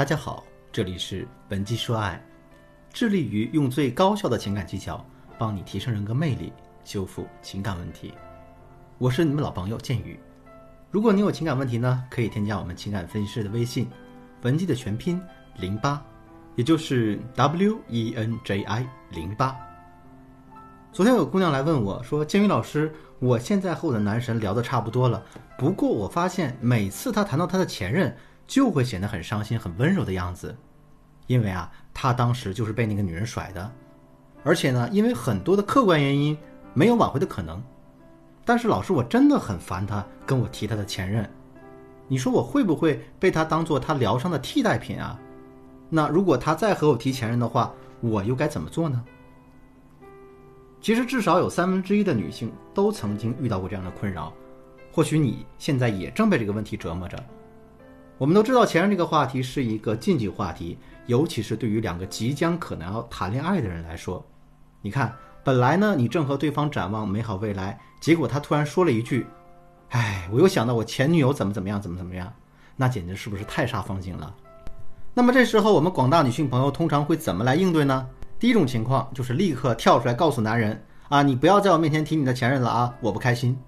大家好，这里是文姬说爱，致力于用最高效的情感技巧帮你提升人格魅力，修复情感问题。我是你们老朋友建宇。如果你有情感问题呢，可以添加我们情感分析师的微信，文姬的全拼零八，也就是 W E N J I 零八。昨天有姑娘来问我说：“建宇老师，我现在和我的男神聊得差不多了，不过我发现每次他谈到他的前任，就会显得很伤心、很温柔的样子，因为啊，他当时就是被那个女人甩的，而且呢，因为很多的客观原因，没有挽回的可能。但是老师，我真的很烦他跟我提他的前任，你说我会不会被他当做他疗伤的替代品啊？那如果他再和我提前任的话，我又该怎么做呢？”其实至少有三分之一的女性都曾经遇到过这样的困扰，或许你现在也正被这个问题折磨着。我们都知道前任这个话题是一个禁忌话题，尤其是对于两个即将可能要谈恋爱的人来说。你看，本来呢你正和对方展望美好未来，结果他突然说了一句：“哎，我又想到我前女友怎么怎么样，怎么怎么样。”那简直是不是太煞风景了？那么这时候我们广大女性朋友通常会怎么来应对呢？第一种情况就是立刻跳出来告诉男人啊，你不要在我面前提你的前任了啊，我不开心。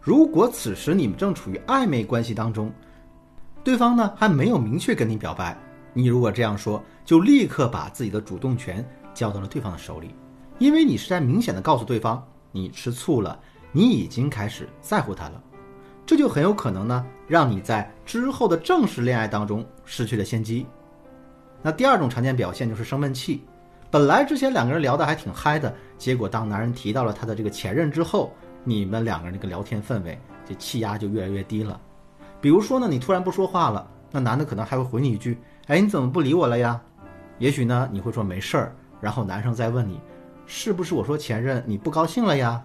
如果此时你们正处于暧昧关系当中，对方呢还没有明确跟你表白，你如果这样说，就立刻把自己的主动权交到了对方的手里，因为你是在明显的告诉对方你吃醋了，你已经开始在乎他了，这就很有可能呢让你在之后的正式恋爱当中失去了先机。那第二种常见表现就是生闷气。本来之前两个人聊得还挺嗨的，结果当男人提到了他的这个前任之后，你们两个人这个聊天氛围，这气压就越来越低了。比如说呢，你突然不说话了，那男的可能还会回你一句：“哎，你怎么不理我了呀？”也许呢，你会说没事儿，然后男生再问你：“是不是我说前任你不高兴了呀？”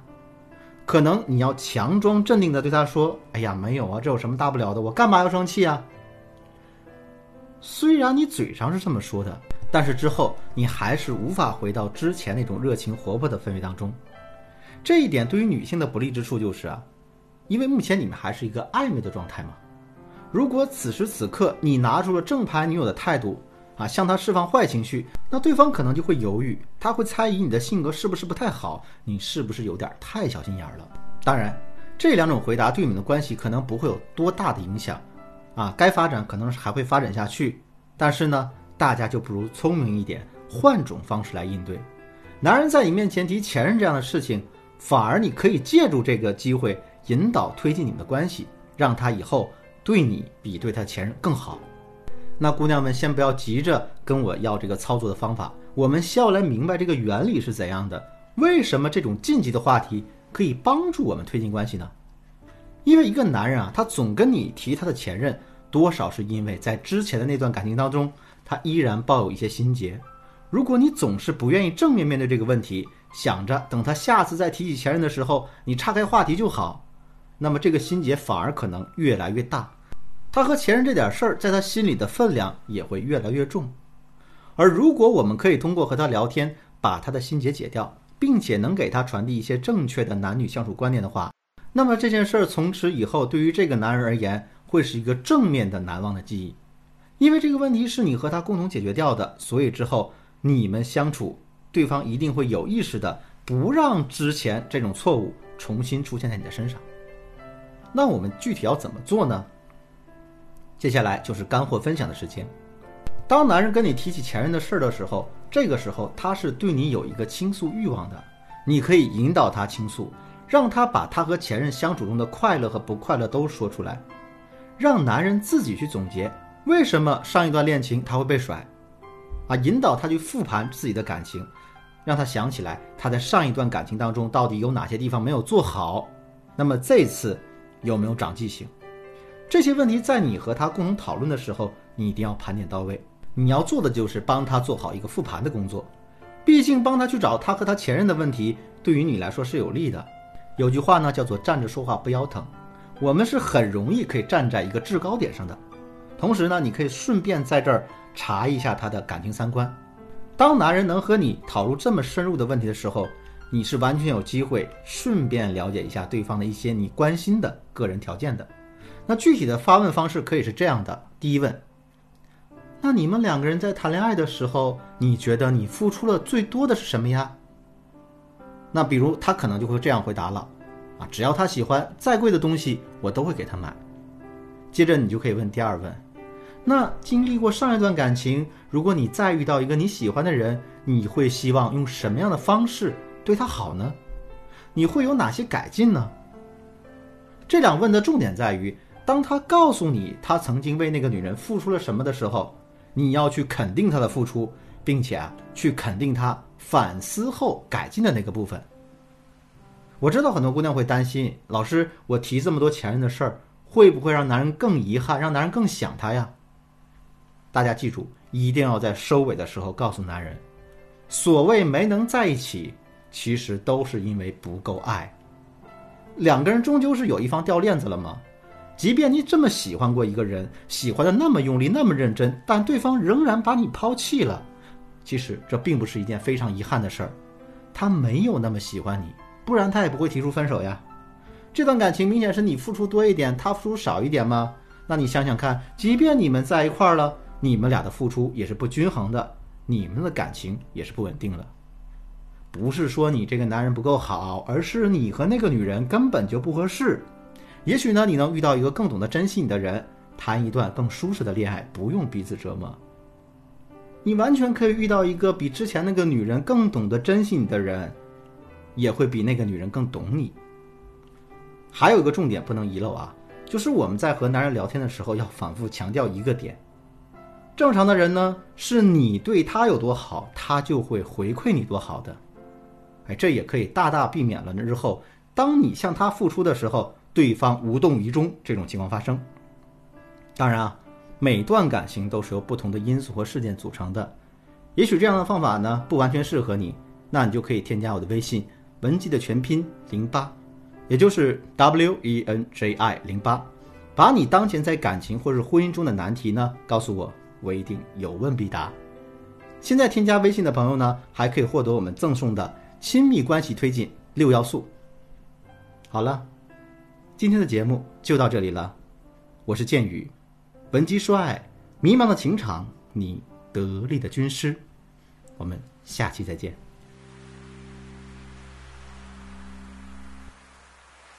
可能你要强装镇定的对他说：“哎呀，没有啊，这有什么大不了的？我干嘛要生气啊？”虽然你嘴上是这么说的。但是之后你还是无法回到之前那种热情活泼的氛围当中，这一点对于女性的不利之处就是啊，因为目前你们还是一个暧昧的状态嘛。如果此时此刻你拿出了正牌女友的态度啊，向她释放坏情绪，那对方可能就会犹豫，他会猜疑你的性格是不是不太好，你是不是有点太小心眼了？当然，这两种回答对你们的关系可能不会有多大的影响，啊，该发展可能是还会发展下去，但是呢。大家就不如聪明一点，换种方式来应对。男人在你面前提前任这样的事情，反而你可以借助这个机会引导推进你们的关系，让他以后对你比对他前任更好。那姑娘们先不要急着跟我要这个操作的方法，我们先要来明白这个原理是怎样的。为什么这种禁忌的话题可以帮助我们推进关系呢？因为一个男人啊，他总跟你提他的前任，多少是因为在之前的那段感情当中。他依然抱有一些心结。如果你总是不愿意正面面对这个问题，想着等他下次再提起前任的时候，你岔开话题就好，那么这个心结反而可能越来越大。他和前任这点事儿，在他心里的分量也会越来越重。而如果我们可以通过和他聊天，把他的心结解掉，并且能给他传递一些正确的男女相处观念的话，那么这件事儿从此以后对于这个男人而言，会是一个正面的难忘的记忆。因为这个问题是你和他共同解决掉的，所以之后你们相处，对方一定会有意识的不让之前这种错误重新出现在你的身上。那我们具体要怎么做呢？接下来就是干货分享的时间。当男人跟你提起前任的事儿的时候，这个时候他是对你有一个倾诉欲望的，你可以引导他倾诉，让他把他和前任相处中的快乐和不快乐都说出来，让男人自己去总结。为什么上一段恋情他会被甩？啊，引导他去复盘自己的感情，让他想起来他在上一段感情当中到底有哪些地方没有做好，那么这次有没有长记性？这些问题在你和他共同讨论的时候，你一定要盘点到位。你要做的就是帮他做好一个复盘的工作。毕竟帮他去找他和他前任的问题，对于你来说是有利的。有句话呢叫做站着说话不腰疼，我们是很容易可以站在一个制高点上的。同时呢，你可以顺便在这儿查一下他的感情三观。当男人能和你讨论这么深入的问题的时候，你是完全有机会顺便了解一下对方的一些你关心的个人条件的。那具体的发问方式可以是这样的：第一问，那你们两个人在谈恋爱的时候，你觉得你付出了最多的是什么呀？那比如他可能就会这样回答了，啊，只要他喜欢，再贵的东西我都会给他买。接着你就可以问第二问，那经历过上一段感情，如果你再遇到一个你喜欢的人，你会希望用什么样的方式对他好呢？你会有哪些改进呢？这两问的重点在于，当他告诉你他曾经为那个女人付出了什么的时候。你要去肯定他的付出，并且啊，去肯定他反思后改进的那个部分。我知道很多姑娘会担心，老师，我提这么多前任的事儿，会不会让男人更遗憾，让男人更想他呀？大家记住，一定要在收尾的时候告诉男人，所谓没能在一起，其实都是因为不够爱。两个人终究是有一方掉链子了吗？即便你这么喜欢过一个人，喜欢的那么用力、那么认真，但对方仍然把你抛弃了，其实这并不是一件非常遗憾的事儿。他没有那么喜欢你，不然他也不会提出分手呀。这段感情明显是你付出多一点，他付出少一点吗？那你想想看，即便你们在一块儿了，你们俩的付出也是不均衡的，你们的感情也是不稳定的。不是说你这个男人不够好，而是你和那个女人根本就不合适。也许呢，你能遇到一个更懂得珍惜你的人，谈一段更舒适的恋爱，不用彼此折磨。你完全可以遇到一个比之前那个女人更懂得珍惜你的人，也会比那个女人更懂你。还有一个重点不能遗漏啊，就是我们在和男人聊天的时候，要反复强调一个点：正常的人呢，是你对他有多好，他就会回馈你多好的。哎，这也可以大大避免了日后当你向他付出的时候。对方无动于衷这种情况发生。当然啊，每段感情都是由不同的因素和事件组成的。也许这样的方法呢不完全适合你，那你就可以添加我的微信文姬的全拼零八，也就是 W E N J I 零八，把你当前在感情或是婚姻中的难题呢告诉我，我一定有问必答。现在添加微信的朋友呢，还可以获得我们赠送的亲密关系推进六要素。好了。今天的节目就到这里了，我是剑宇，文姬说爱，迷茫的情场，你得力的军师，我们下期再见。